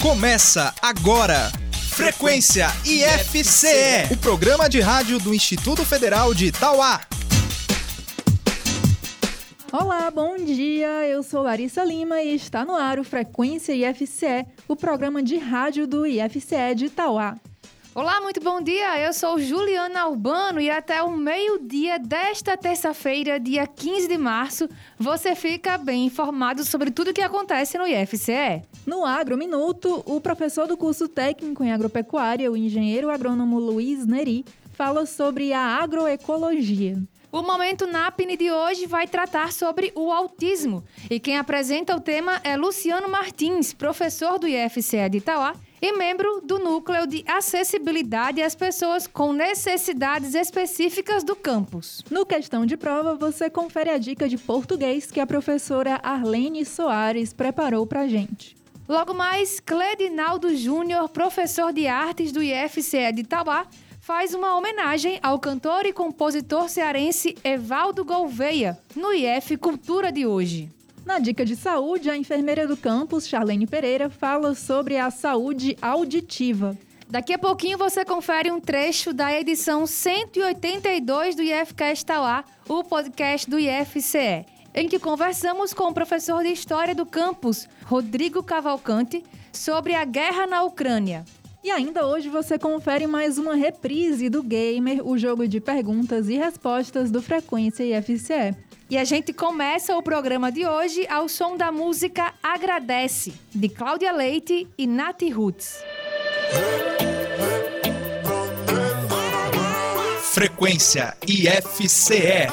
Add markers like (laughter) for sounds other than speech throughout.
Começa agora. Frequência IFCE, o programa de rádio do Instituto Federal de Itauá. Olá, bom dia. Eu sou Larissa Lima e está no ar o Frequência IFCE, o programa de rádio do IFCE de Itauá. Olá, muito bom dia. Eu sou Juliana Albano e até o meio-dia desta terça-feira, dia 15 de março, você fica bem informado sobre tudo o que acontece no IFCE. No Agro Minuto, o professor do curso técnico em agropecuária, o engenheiro agrônomo Luiz Neri, fala sobre a agroecologia. O Momento NAPNE de hoje vai tratar sobre o autismo. E quem apresenta o tema é Luciano Martins, professor do IFCE de Itauá e membro do Núcleo de Acessibilidade às Pessoas com Necessidades Específicas do campus. No Questão de Prova, você confere a dica de português que a professora Arlene Soares preparou para gente. Logo mais, Cledinaldo Júnior, professor de artes do IFCE de Itauá, faz uma homenagem ao cantor e compositor cearense Evaldo Gouveia, no IF Cultura de hoje. Na dica de saúde, a enfermeira do campus, Charlene Pereira, fala sobre a saúde auditiva. Daqui a pouquinho você confere um trecho da edição 182 do IFK Está o podcast do IFCE, em que conversamos com o professor de História do campus, Rodrigo Cavalcante, sobre a guerra na Ucrânia. E ainda hoje você confere mais uma reprise do Gamer, o jogo de perguntas e respostas do Frequência IFCE. E a gente começa o programa de hoje ao som da música Agradece, de Cláudia Leite e Nati Roots. Frequência IFCE.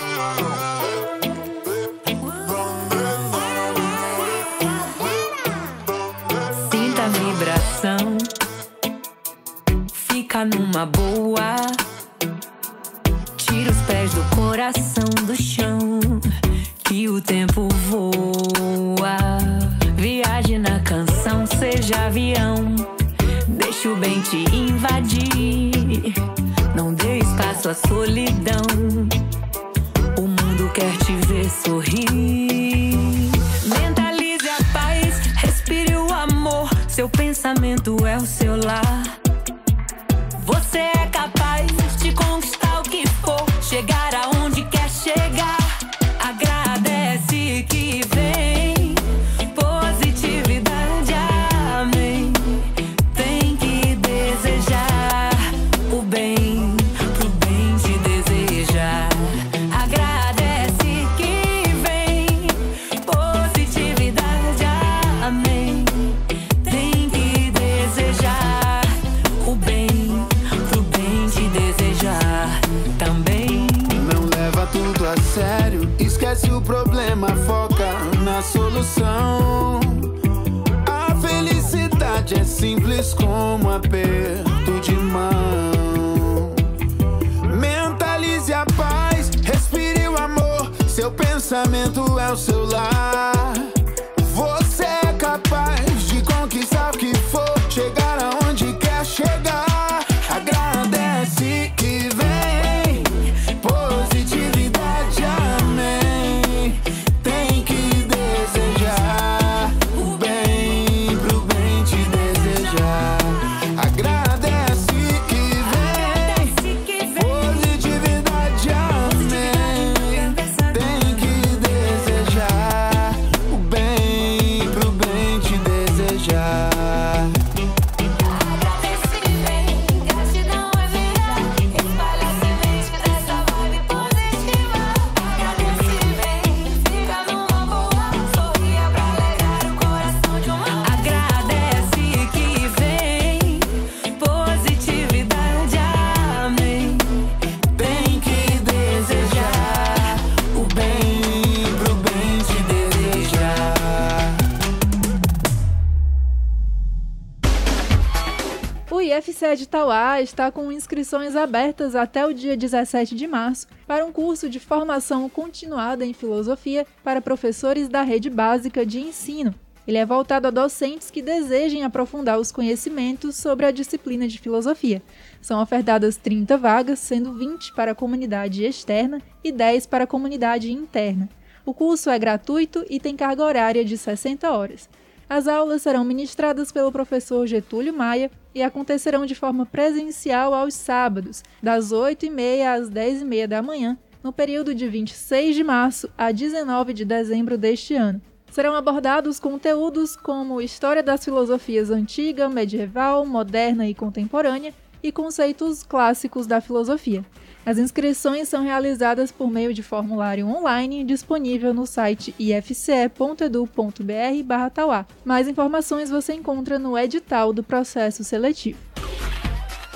Está com inscrições abertas até o dia 17 de março para um curso de formação continuada em filosofia para professores da rede básica de ensino. Ele é voltado a docentes que desejem aprofundar os conhecimentos sobre a disciplina de filosofia. São ofertadas 30 vagas, sendo 20 para a comunidade externa e 10 para a comunidade interna. O curso é gratuito e tem carga horária de 60 horas. As aulas serão ministradas pelo professor Getúlio Maia e acontecerão de forma presencial aos sábados, das 8h30 às 10h30 da manhã, no período de 26 de março a 19 de dezembro deste ano. Serão abordados conteúdos como história das filosofias antiga, medieval, moderna e contemporânea e conceitos clássicos da filosofia. As inscrições são realizadas por meio de formulário online disponível no site ifce.edu.br/tauá. Mais informações você encontra no edital do processo seletivo.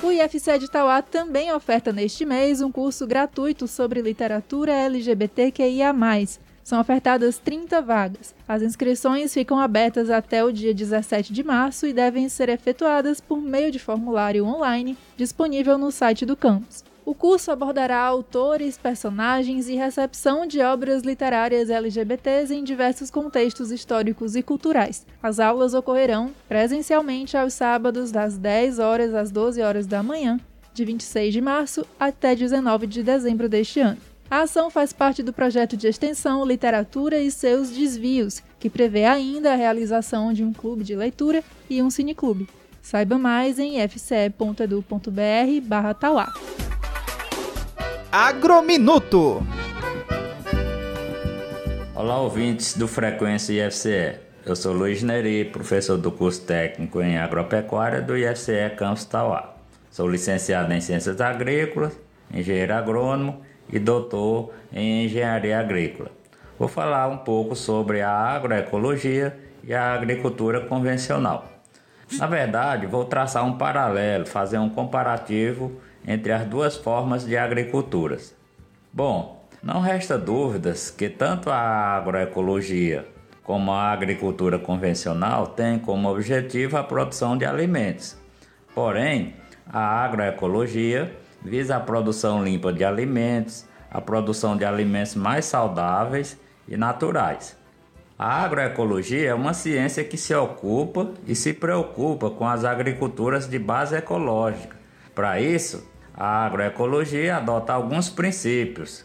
O IFCE de Tauá também oferta neste mês um curso gratuito sobre literatura LGBTQIA+. São ofertadas 30 vagas. As inscrições ficam abertas até o dia 17 de março e devem ser efetuadas por meio de formulário online disponível no site do campus. O curso abordará autores, personagens e recepção de obras literárias LGBTs em diversos contextos históricos e culturais. As aulas ocorrerão presencialmente aos sábados, das 10 horas às 12 horas da manhã, de 26 de março até 19 de dezembro deste ano. A ação faz parte do projeto de extensão Literatura e seus Desvios, que prevê ainda a realização de um clube de leitura e um cineclube. Saiba mais em fce.edu.br/tauá. Agrominuto. Olá, ouvintes do Frequência IFCE. Eu sou Luiz Neri, professor do curso técnico em agropecuária do IFCE Campus Tauá. Sou licenciado em Ciências Agrícolas, engenheiro agrônomo e doutor em Engenharia Agrícola. Vou falar um pouco sobre a agroecologia e a agricultura convencional. Na verdade, vou traçar um paralelo, fazer um comparativo entre as duas formas de agriculturas. Bom, não resta dúvidas que tanto a agroecologia como a agricultura convencional têm como objetivo a produção de alimentos. Porém, a agroecologia visa a produção limpa de alimentos, a produção de alimentos mais saudáveis e naturais. A agroecologia é uma ciência que se ocupa e se preocupa com as agriculturas de base ecológica. Para isso, a agroecologia adota alguns princípios,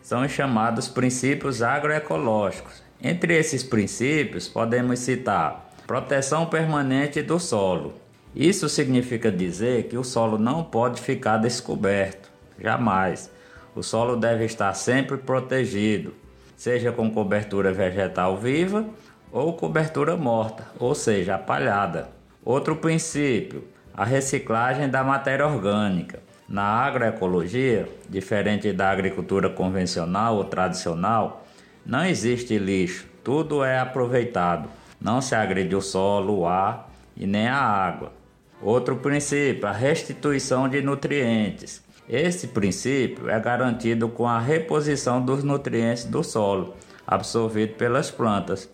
são chamados princípios agroecológicos. Entre esses princípios, podemos citar proteção permanente do solo. Isso significa dizer que o solo não pode ficar descoberto, jamais. O solo deve estar sempre protegido, seja com cobertura vegetal viva ou cobertura morta, ou seja, apalhada. Outro princípio, a reciclagem da matéria orgânica. Na agroecologia, diferente da agricultura convencional ou tradicional, não existe lixo, tudo é aproveitado. Não se agride o solo, o ar e nem a água. Outro princípio, a restituição de nutrientes. Esse princípio é garantido com a reposição dos nutrientes do solo, absorvido pelas plantas.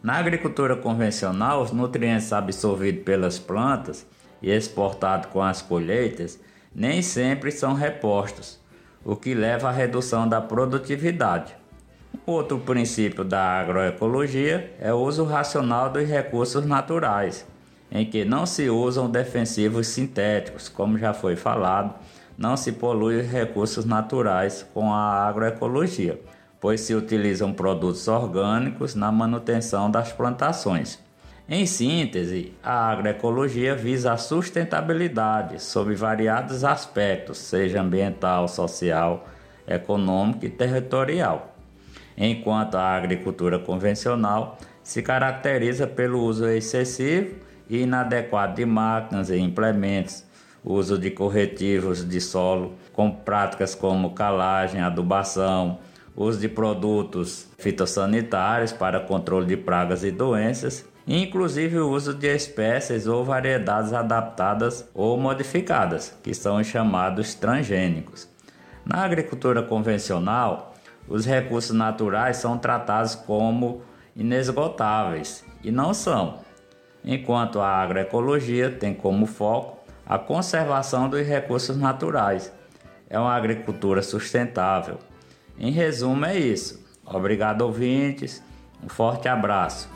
Na agricultura convencional, os nutrientes absorvidos pelas plantas e exportados com as colheitas nem sempre são repostos, o que leva à redução da produtividade. Outro princípio da agroecologia é o uso racional dos recursos naturais, em que não se usam defensivos sintéticos, como já foi falado, não se polui os recursos naturais com a agroecologia, pois se utilizam produtos orgânicos na manutenção das plantações. Em síntese, a agroecologia visa a sustentabilidade sob variados aspectos, seja ambiental, social, econômico e territorial, enquanto a agricultura convencional se caracteriza pelo uso excessivo e inadequado de máquinas e implementos, uso de corretivos de solo com práticas como calagem, adubação, uso de produtos fitossanitários para controle de pragas e doenças inclusive o uso de espécies ou variedades adaptadas ou modificadas, que são chamados transgênicos. Na agricultura convencional, os recursos naturais são tratados como inesgotáveis e não são, enquanto a agroecologia tem como foco a conservação dos recursos naturais. É uma agricultura sustentável. Em resumo, é isso. Obrigado, ouvintes. Um forte abraço.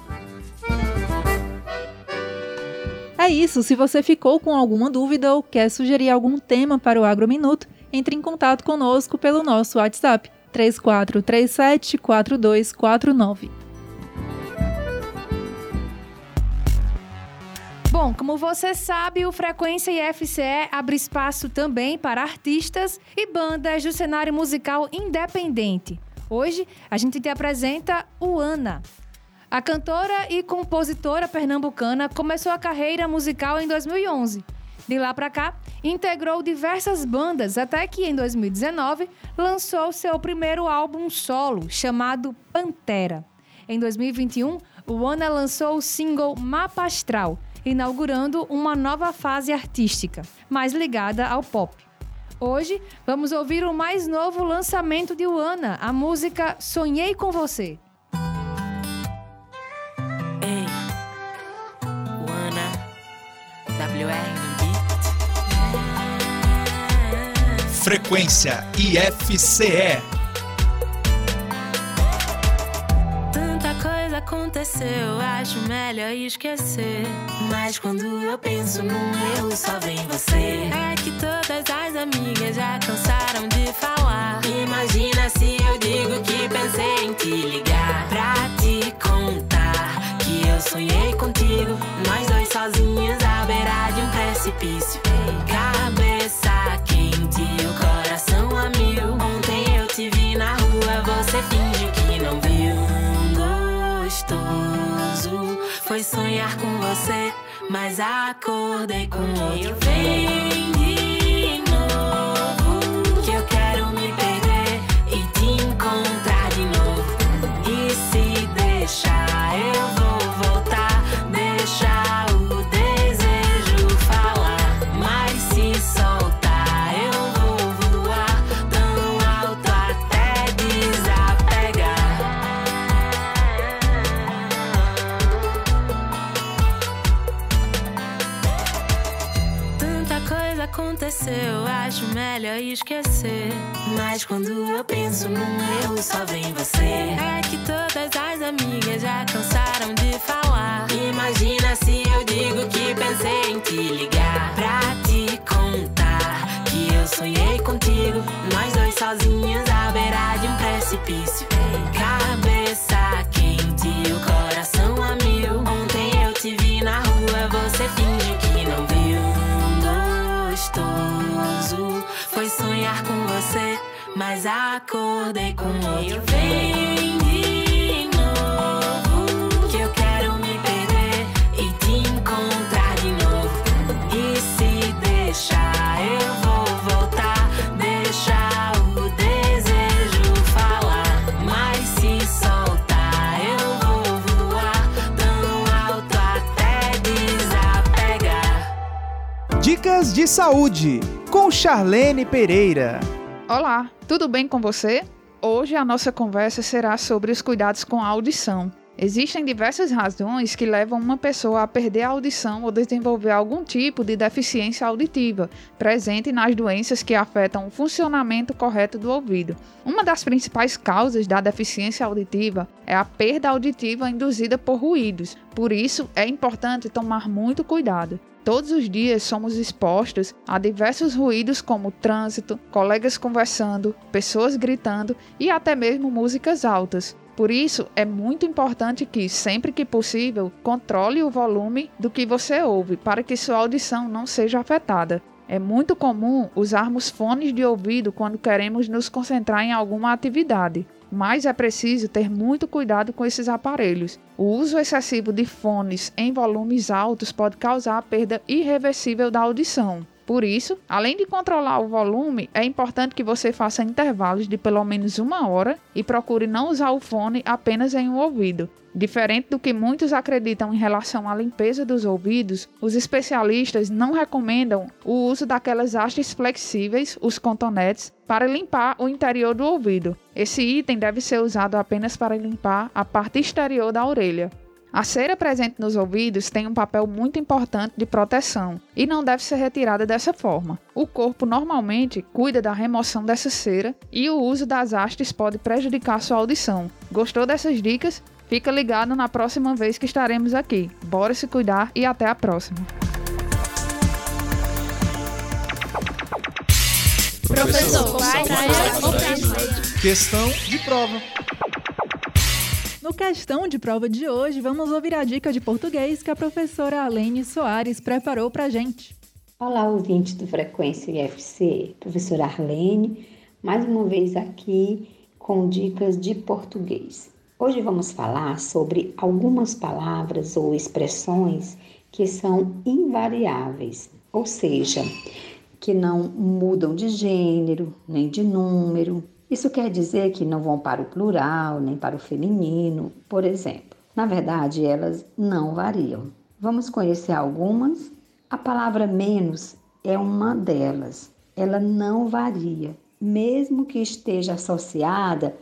É isso, se você ficou com alguma dúvida ou quer sugerir algum tema para o Agrominuto, entre em contato conosco pelo nosso WhatsApp 3437 4249. Bom, como você sabe, o Frequência IFCE abre espaço também para artistas e bandas do cenário musical independente. Hoje, a gente te apresenta o Ana. A cantora e compositora pernambucana começou a carreira musical em 2011. De lá para cá, integrou diversas bandas até que em 2019 lançou seu primeiro álbum solo, chamado Pantera. Em 2021, o Ana lançou o single Mapa Astral, inaugurando uma nova fase artística, mais ligada ao pop. Hoje, vamos ouvir o mais novo lançamento de Uana, a música Sonhei com Você. Frequência IFCE. Tanta coisa aconteceu, acho melhor esquecer. Mas quando eu penso num erro, só vem você. É que todas as amigas já cansaram de falar. Imagina se eu digo que pensei em te ligar eu sonhei contigo. Nós dois sozinhos à beira de um precipício. Cabeça quente, o coração a mil. Ontem eu te vi na rua, você fingiu que não viu. Gostoso foi sonhar com você, mas acordei com outro. De aconteceu, acho melhor esquecer. Mas quando eu penso num erro, só vem você. É que todas as amigas já cansaram de falar. Imagina se eu digo que pensei em te ligar pra te contar que eu sonhei contigo. Nós dois sozinhos à beira de um precipício. Cabeça quente, o coração a mil. Ontem eu te vi na rua, você finge que não viu. Gostoso foi sonhar com você, mas acordei com outro. Vem de novo, que eu quero me perder e te encontrar de novo. E se deixar, eu vou Dicas de saúde com Charlene Pereira. Olá, tudo bem com você? Hoje a nossa conversa será sobre os cuidados com a audição. Existem diversas razões que levam uma pessoa a perder a audição ou desenvolver algum tipo de deficiência auditiva, presente nas doenças que afetam o funcionamento correto do ouvido. Uma das principais causas da deficiência auditiva é a perda auditiva induzida por ruídos, por isso é importante tomar muito cuidado. Todos os dias somos expostos a diversos ruídos como trânsito, colegas conversando, pessoas gritando e até mesmo músicas altas. Por isso, é muito importante que, sempre que possível, controle o volume do que você ouve para que sua audição não seja afetada. É muito comum usarmos fones de ouvido quando queremos nos concentrar em alguma atividade, mas é preciso ter muito cuidado com esses aparelhos. O uso excessivo de fones em volumes altos pode causar a perda irreversível da audição. Por isso, além de controlar o volume, é importante que você faça intervalos de pelo menos uma hora e procure não usar o fone apenas em um ouvido. Diferente do que muitos acreditam em relação à limpeza dos ouvidos, os especialistas não recomendam o uso daquelas hastes flexíveis, os contonetes, para limpar o interior do ouvido. Esse item deve ser usado apenas para limpar a parte exterior da orelha. A cera presente nos ouvidos tem um papel muito importante de proteção e não deve ser retirada dessa forma. O corpo normalmente cuida da remoção dessa cera e o uso das hastes pode prejudicar sua audição. Gostou dessas dicas? Fica ligado na próxima vez que estaremos aqui. Bora se cuidar e até a próxima. Professor, Questão de prova. No questão de prova de hoje, vamos ouvir a dica de português que a professora Alene Soares preparou para gente. Olá, ouvinte do Frequência IFC, professora Arlene, mais uma vez aqui com dicas de português. Hoje vamos falar sobre algumas palavras ou expressões que são invariáveis, ou seja, que não mudam de gênero nem de número, isso quer dizer que não vão para o plural nem para o feminino, por exemplo. Na verdade, elas não variam. Vamos conhecer algumas? A palavra menos é uma delas. Ela não varia, mesmo que esteja associada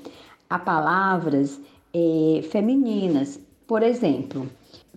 a palavras eh, femininas. Por exemplo,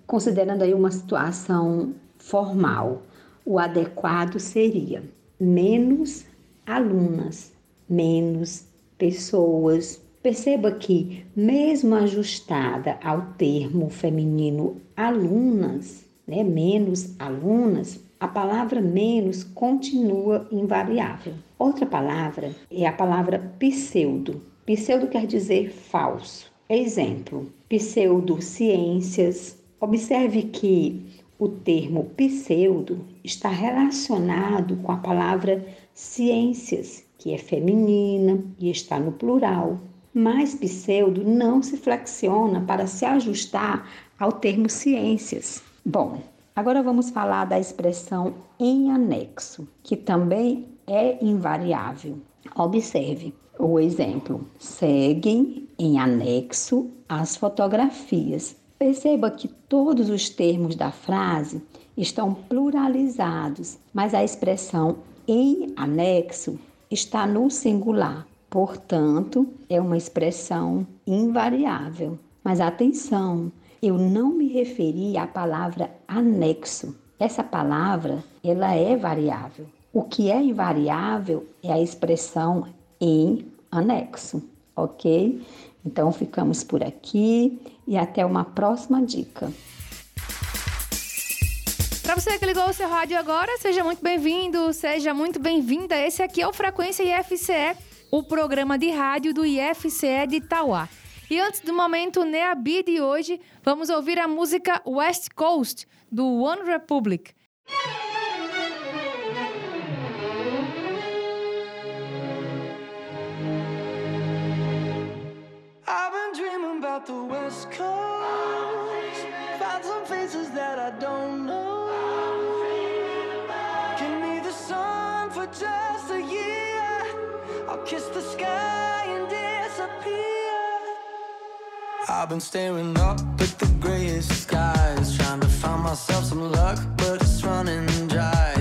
considerando aí uma situação formal, o adequado seria menos alunas, menos pessoas. Perceba que, mesmo ajustada ao termo feminino alunas, né, menos alunas, a palavra menos continua invariável. Outra palavra é a palavra pseudo. Pseudo quer dizer falso. Exemplo: pseudociências. Observe que o termo pseudo está relacionado com a palavra ciências, que é feminina e está no plural. Mas pseudo não se flexiona para se ajustar ao termo ciências. Bom, agora vamos falar da expressão em anexo, que também é invariável. Observe o exemplo: seguem em anexo as fotografias. Perceba que todos os termos da frase estão pluralizados, mas a expressão em anexo está no singular, portanto, é uma expressão invariável. Mas atenção, eu não me referi à palavra anexo. Essa palavra, ela é variável. O que é invariável é a expressão em anexo, ok? Então ficamos por aqui e até uma próxima dica. Para você que ligou o seu rádio agora, seja muito bem-vindo, seja muito bem-vinda. Esse aqui é o Frequência IFCE, o programa de rádio do IFCE de Itauá. E antes do momento Neabi de hoje, vamos ouvir a música West Coast, do One Republic. I've been dreaming about the West Coast. Find some faces that I don't know. Kiss the sky and disappear. I've been staring up at the grayest skies, trying to find myself some luck, but it's running dry.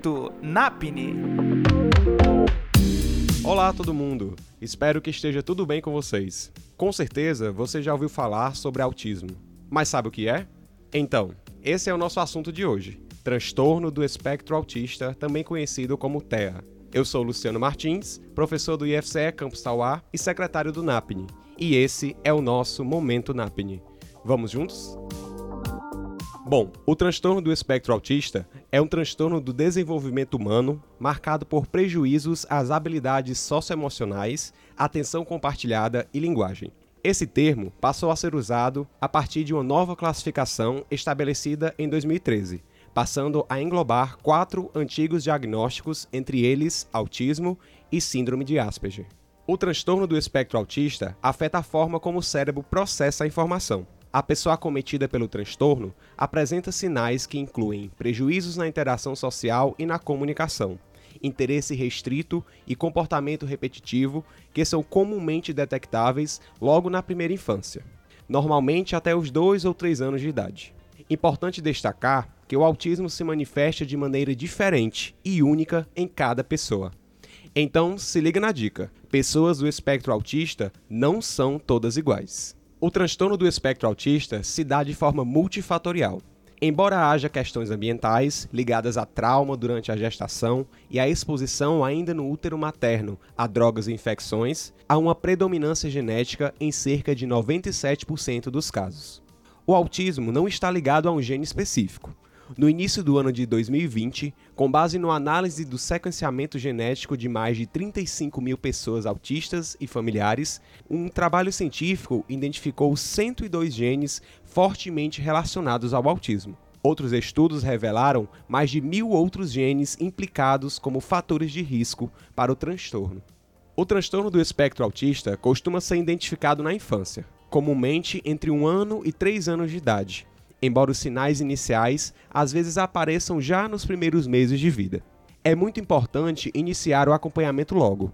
Momento Napni. Olá todo mundo, espero que esteja tudo bem com vocês. Com certeza você já ouviu falar sobre autismo, mas sabe o que é? Então, esse é o nosso assunto de hoje: transtorno do espectro autista, também conhecido como TEA. Eu sou Luciano Martins, professor do IFCE Campus Tauá e secretário do NAPNE, e esse é o nosso Momento NAPNE. Vamos juntos? Bom, o transtorno do espectro autista é um transtorno do desenvolvimento humano marcado por prejuízos às habilidades socioemocionais, atenção compartilhada e linguagem. Esse termo passou a ser usado a partir de uma nova classificação estabelecida em 2013, passando a englobar quatro antigos diagnósticos, entre eles autismo e síndrome de Asperger. O transtorno do espectro autista afeta a forma como o cérebro processa a informação. A pessoa acometida pelo transtorno apresenta sinais que incluem prejuízos na interação social e na comunicação, interesse restrito e comportamento repetitivo que são comumente detectáveis logo na primeira infância, normalmente até os 2 ou 3 anos de idade. Importante destacar que o autismo se manifesta de maneira diferente e única em cada pessoa. Então, se liga na dica: pessoas do espectro autista não são todas iguais. O transtorno do espectro autista se dá de forma multifatorial. Embora haja questões ambientais ligadas a trauma durante a gestação e a exposição ainda no útero materno a drogas e infecções, há uma predominância genética em cerca de 97% dos casos. O autismo não está ligado a um gene específico. No início do ano de 2020, com base numa análise do sequenciamento genético de mais de 35 mil pessoas autistas e familiares, um trabalho científico identificou 102 genes fortemente relacionados ao autismo. Outros estudos revelaram mais de mil outros genes implicados como fatores de risco para o transtorno. O transtorno do espectro autista costuma ser identificado na infância, comumente entre um ano e três anos de idade, embora os sinais iniciais às vezes apareçam já nos primeiros meses de vida. É muito importante iniciar o acompanhamento logo.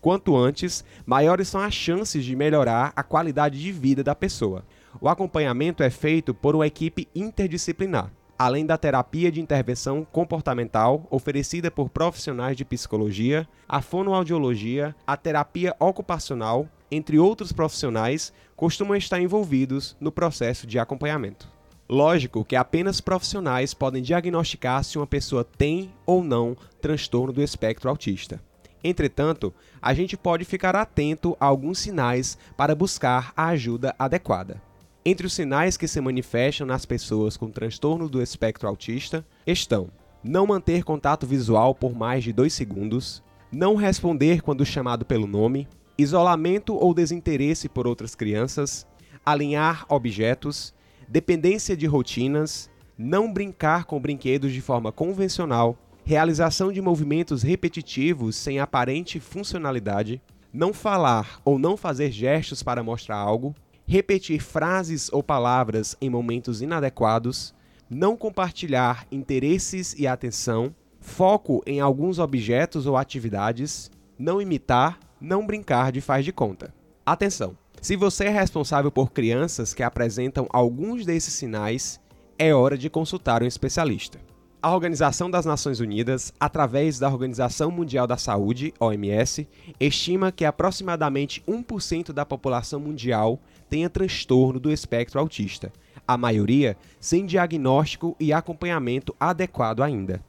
Quanto antes, maiores são as chances de melhorar a qualidade de vida da pessoa. O acompanhamento é feito por uma equipe interdisciplinar, além da terapia de intervenção comportamental oferecida por profissionais de psicologia, a fonoaudiologia, a terapia ocupacional, entre outros profissionais, costumam estar envolvidos no processo de acompanhamento. Lógico que apenas profissionais podem diagnosticar se uma pessoa tem ou não transtorno do espectro autista. Entretanto, a gente pode ficar atento a alguns sinais para buscar a ajuda adequada. Entre os sinais que se manifestam nas pessoas com transtorno do espectro autista estão não manter contato visual por mais de 2 segundos, não responder quando chamado pelo nome, isolamento ou desinteresse por outras crianças, alinhar objetos, dependência de rotinas, não brincar com brinquedos de forma convencional, realização de movimentos repetitivos sem aparente funcionalidade, não falar ou não fazer gestos para mostrar algo, repetir frases ou palavras em momentos inadequados, não compartilhar interesses e atenção, foco em alguns objetos ou atividades, não imitar, não brincar de faz de conta. Atenção! Se você é responsável por crianças que apresentam alguns desses sinais, é hora de consultar um especialista. A Organização das Nações Unidas, através da Organização Mundial da Saúde, OMS, estima que aproximadamente 1% da população mundial tenha transtorno do espectro autista, a maioria sem diagnóstico e acompanhamento adequado ainda.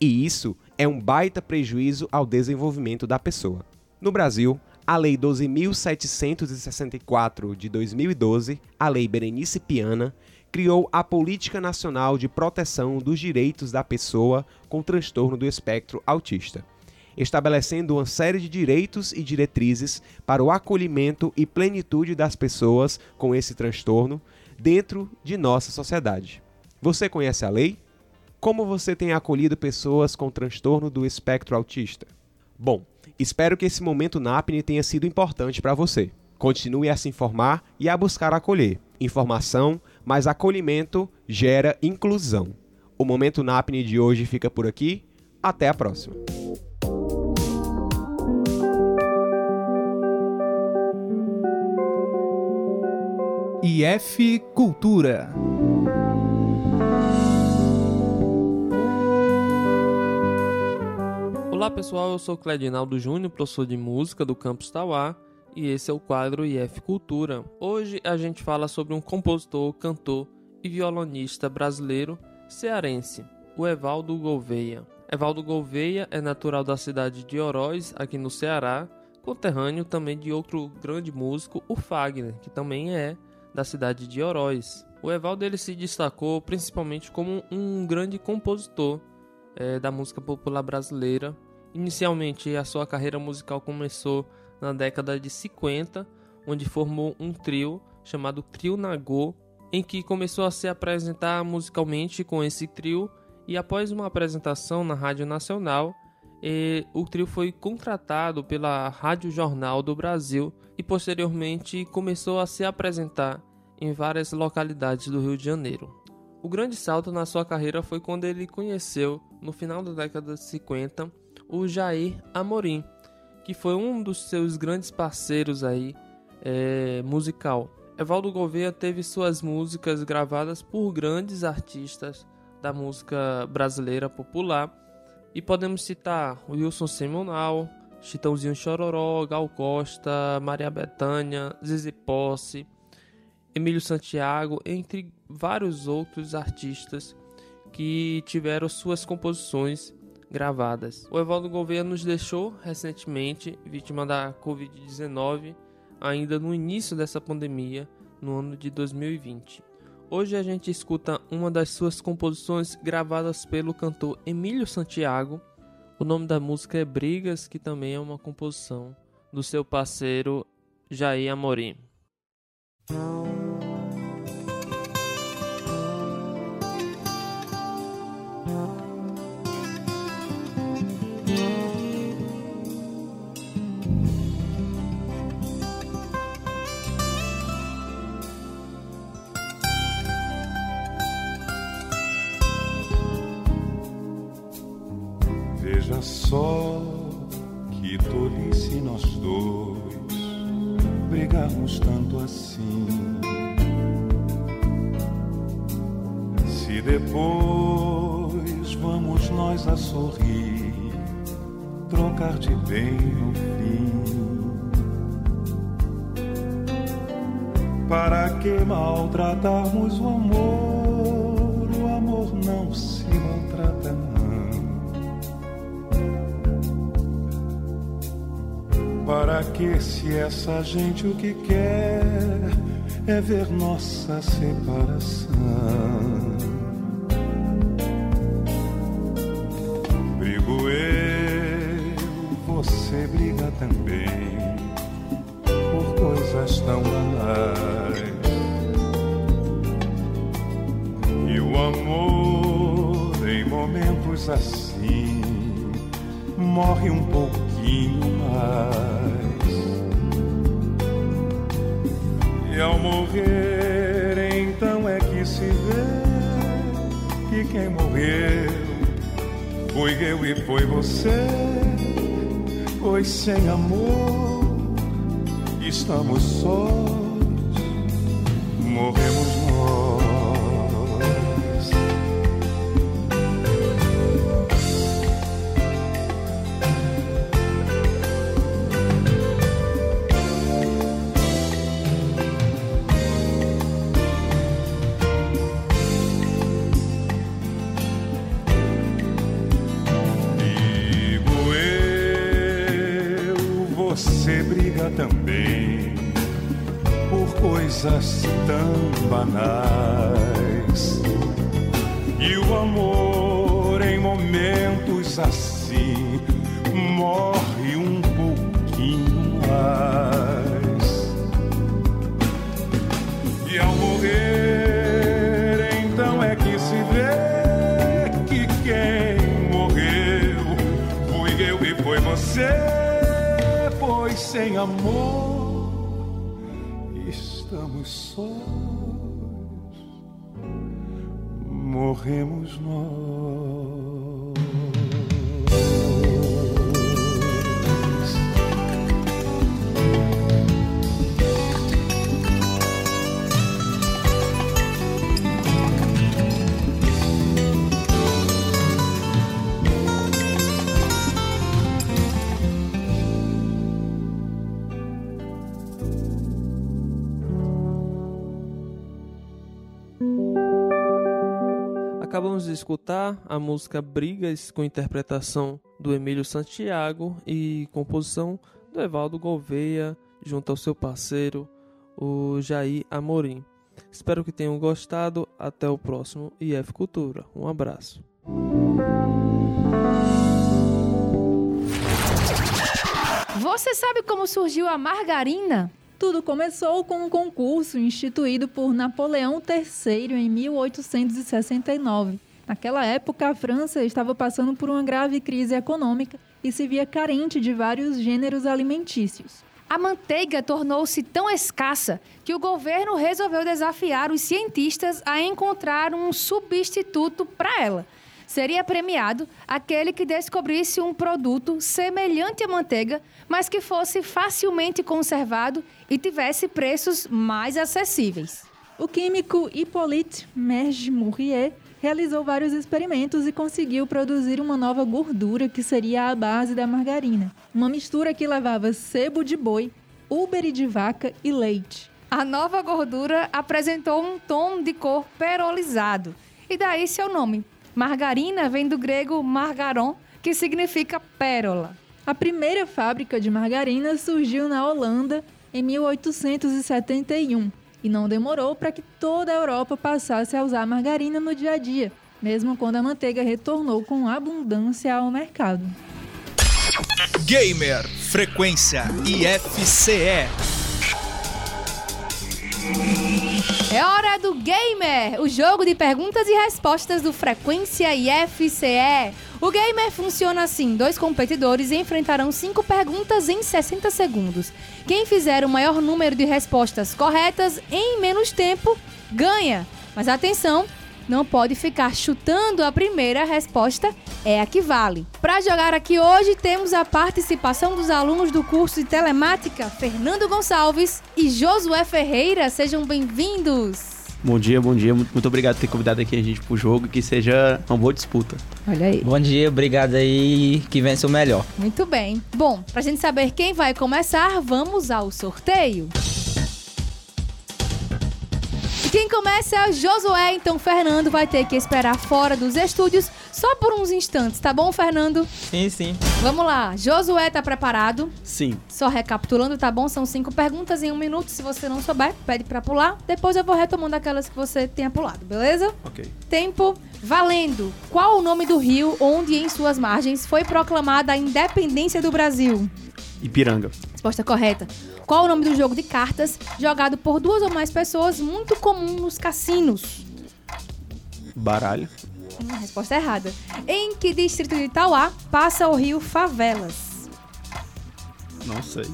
E isso é um baita prejuízo ao desenvolvimento da pessoa. No Brasil, a Lei 12.764 de 2012, a Lei Berenice Piana, criou a Política Nacional de Proteção dos Direitos da Pessoa com Transtorno do Espectro Autista, estabelecendo uma série de direitos e diretrizes para o acolhimento e plenitude das pessoas com esse transtorno dentro de nossa sociedade. Você conhece a lei? Como você tem acolhido pessoas com transtorno do espectro autista? Bom, espero que esse momento NAPNE tenha sido importante para você. Continue a se informar e a buscar acolher. Informação, mas acolhimento gera inclusão. O Momento NAPNE de hoje fica por aqui. Até a próxima. IF Cultura. Olá pessoal, eu sou Cledinaldo Júnior, professor de música do Campus Tauá, e esse é o quadro IF Cultura. Hoje a gente fala sobre um compositor, cantor e violonista brasileiro cearense, o Evaldo Gouveia. Evaldo Gouveia é natural da cidade de Oroz, aqui no Ceará, conterrâneo também de outro grande músico, o Fagner, que também é da cidade de Oroz. O Evaldo ele se destacou principalmente como um grande compositor é, da música popular brasileira. Inicialmente, a sua carreira musical começou na década de 50, onde formou um trio chamado Trio Nagô, em que começou a se apresentar musicalmente com esse trio e após uma apresentação na Rádio Nacional, o trio foi contratado pela Rádio Jornal do Brasil e posteriormente começou a se apresentar em várias localidades do Rio de Janeiro. O grande salto na sua carreira foi quando ele conheceu, no final da década de 50, o Jair Amorim, que foi um dos seus grandes parceiros aí é, musical. Evaldo Gouveia teve suas músicas gravadas por grandes artistas da música brasileira popular e podemos citar Wilson Simonal, Chitãozinho Chororó, Gal Costa, Maria Bethânia, Zizi Posse, Emílio Santiago, entre vários outros artistas que tiveram suas composições gravadas. O Evaldo Gouveia nos deixou recentemente, vítima da Covid-19, ainda no início dessa pandemia, no ano de 2020. Hoje a gente escuta uma das suas composições gravadas pelo cantor Emílio Santiago. O nome da música é Brigas, que também é uma composição do seu parceiro Jair Amorim. Maltratarmos o amor? O amor não se maltrata. Para que se essa gente o que quer é ver nossa separação? Brigo eu, você briga também por coisas tão banais. Amor em momentos assim morre um pouquinho mais. E ao morrer, então é que se vê que quem morreu fui eu e foi você. Pois sem amor estamos sós, morremos morremos de escutar a música Brigas com interpretação do Emílio Santiago e composição do Evaldo Gouveia junto ao seu parceiro, o Jair Amorim. Espero que tenham gostado. Até o próximo IF Cultura. Um abraço. Você sabe como surgiu a margarina? Tudo começou com um concurso instituído por Napoleão III em 1869. Naquela época, a França estava passando por uma grave crise econômica e se via carente de vários gêneros alimentícios. A manteiga tornou-se tão escassa que o governo resolveu desafiar os cientistas a encontrar um substituto para ela. Seria premiado aquele que descobrisse um produto semelhante à manteiga, mas que fosse facilmente conservado e tivesse preços mais acessíveis. O químico Hippolyte Merge-Mourier realizou vários experimentos e conseguiu produzir uma nova gordura que seria a base da margarina. Uma mistura que levava sebo de boi, úbere de vaca e leite. A nova gordura apresentou um tom de cor perolizado, e daí seu nome. Margarina vem do grego margaron, que significa pérola. A primeira fábrica de margarina surgiu na Holanda em 1871 e não demorou para que toda a Europa passasse a usar margarina no dia a dia, mesmo quando a manteiga retornou com abundância ao mercado. Gamer Frequência IFCE. É hora do Gamer, o jogo de perguntas e respostas do Frequência IFCE. O Gamer funciona assim: dois competidores enfrentarão cinco perguntas em 60 segundos. Quem fizer o maior número de respostas corretas em menos tempo ganha. Mas atenção, não pode ficar chutando a primeira resposta, é a que vale. Para jogar aqui hoje, temos a participação dos alunos do curso de telemática, Fernando Gonçalves e Josué Ferreira. Sejam bem-vindos! Bom dia, bom dia. Muito, muito obrigado por ter convidado aqui a gente pro jogo e que seja uma boa disputa. Olha aí. Bom dia, obrigado aí. Que vença o melhor. Muito bem. Bom, pra gente saber quem vai começar, vamos ao sorteio. E quem começa é o Josué, então Fernando vai ter que esperar fora dos estúdios só por uns instantes, tá bom, Fernando? Sim, sim. Vamos lá. Josué tá preparado? Sim. Só recapitulando, tá bom? São cinco perguntas em um minuto. Se você não souber, pede pra pular. Depois eu vou retomando aquelas que você tenha pulado, beleza? Ok. Tempo valendo. Qual o nome do rio onde, em suas margens, foi proclamada a independência do Brasil? Ipiranga. Resposta correta. Qual o nome do jogo de cartas jogado por duas ou mais pessoas, muito comum nos cassinos? Baralho. Hum, resposta errada. Em que distrito de Itauá passa o rio Favelas? Não sei.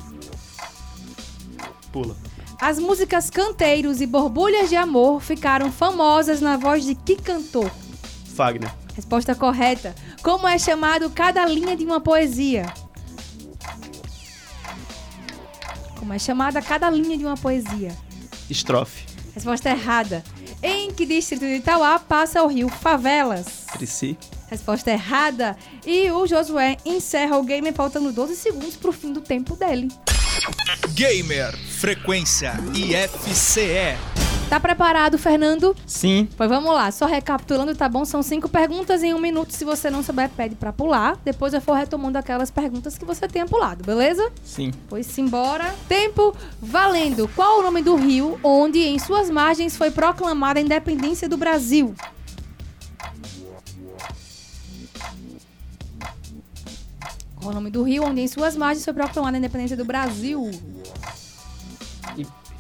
Pula. As músicas Canteiros e Borbulhas de Amor ficaram famosas na voz de que cantor? Fagner. Resposta correta. Como é chamado cada linha de uma poesia? Como é chamada cada linha de uma poesia? Estrofe. Resposta errada. Em que distrito de Itauá passa o rio Favelas? Trici. Resposta errada. E o Josué encerra o game faltando 12 segundos pro fim do tempo dele. Gamer Frequência IFCE. Tá preparado, Fernando? Sim. Pois vamos lá, só recapitulando, tá bom? São cinco perguntas em um minuto. Se você não souber, pede pra pular. Depois eu for retomando aquelas perguntas que você tenha pulado, beleza? Sim. Pois simbora. Tempo valendo. Qual o nome do rio onde, em suas margens, foi proclamada a independência do Brasil? Qual o nome do rio onde, em suas margens, foi proclamada a independência do Brasil?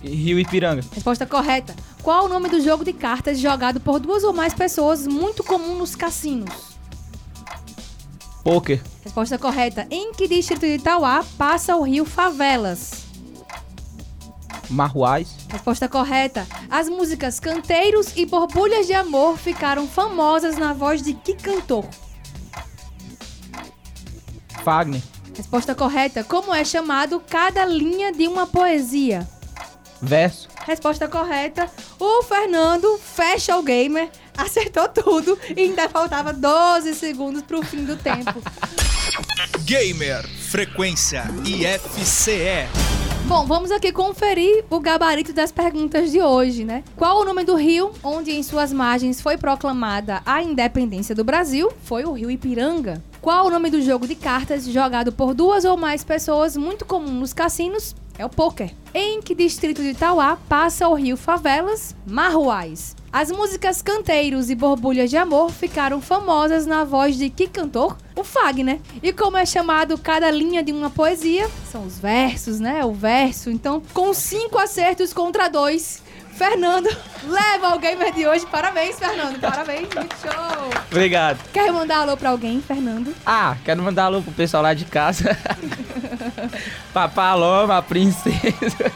Rio Ipiranga. Resposta correta. Qual o nome do jogo de cartas jogado por duas ou mais pessoas, muito comum nos cassinos? Poker. Resposta correta. Em que distrito de Itauá passa o rio Favelas? Marruais. Resposta correta. As músicas Canteiros e Borbulhas de Amor ficaram famosas na voz de que cantor? Fagner. Resposta correta. Como é chamado cada linha de uma poesia? Verso. Resposta correta. O Fernando fecha o gamer, (laughs) acertou tudo e ainda faltava 12 segundos pro fim do tempo. (laughs) Gamer Frequência IFCE. Bom, vamos aqui conferir o gabarito das perguntas de hoje, né? Qual o nome do rio onde em suas margens foi proclamada a independência do Brasil? Foi o rio Ipiranga. Qual o nome do jogo de cartas jogado por duas ou mais pessoas, muito comum nos cassinos? É o poker. Em que distrito de Itauá passa o rio Favelas? Marruais. As músicas Canteiros e Borbulhas de Amor ficaram famosas na voz de que cantor? O Fagner. E como é chamado cada linha de uma poesia? São os versos, né? O verso. Então, com cinco acertos contra dois, Fernando (laughs) leva o gamer de hoje. Parabéns, Fernando. Parabéns, muito show. Obrigado. Quer mandar alô pra alguém, Fernando? Ah, quero mandar alô pro pessoal lá de casa. (laughs) pra Paloma, a princesa.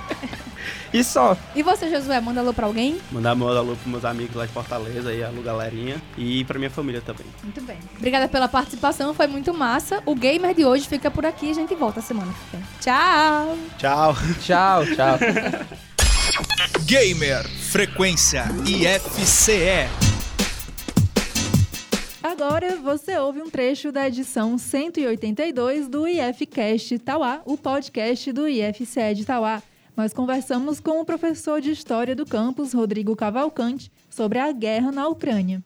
E só. E você, Josué, manda alô pra alguém? Mandar meu alô pros meus amigos lá de Fortaleza e alô galerinha. E pra minha família também. Muito bem. Obrigada pela participação, foi muito massa. O gamer de hoje fica por aqui e a gente volta semana que vem. Tchau! Tchau. Tchau, tchau. (laughs) Gamer Frequência IFCE. Agora você ouve um trecho da edição 182 do IFCast Tauá, o podcast do IFCE de Tauá. Nós conversamos com o professor de História do campus, Rodrigo Cavalcante, sobre a guerra na Ucrânia.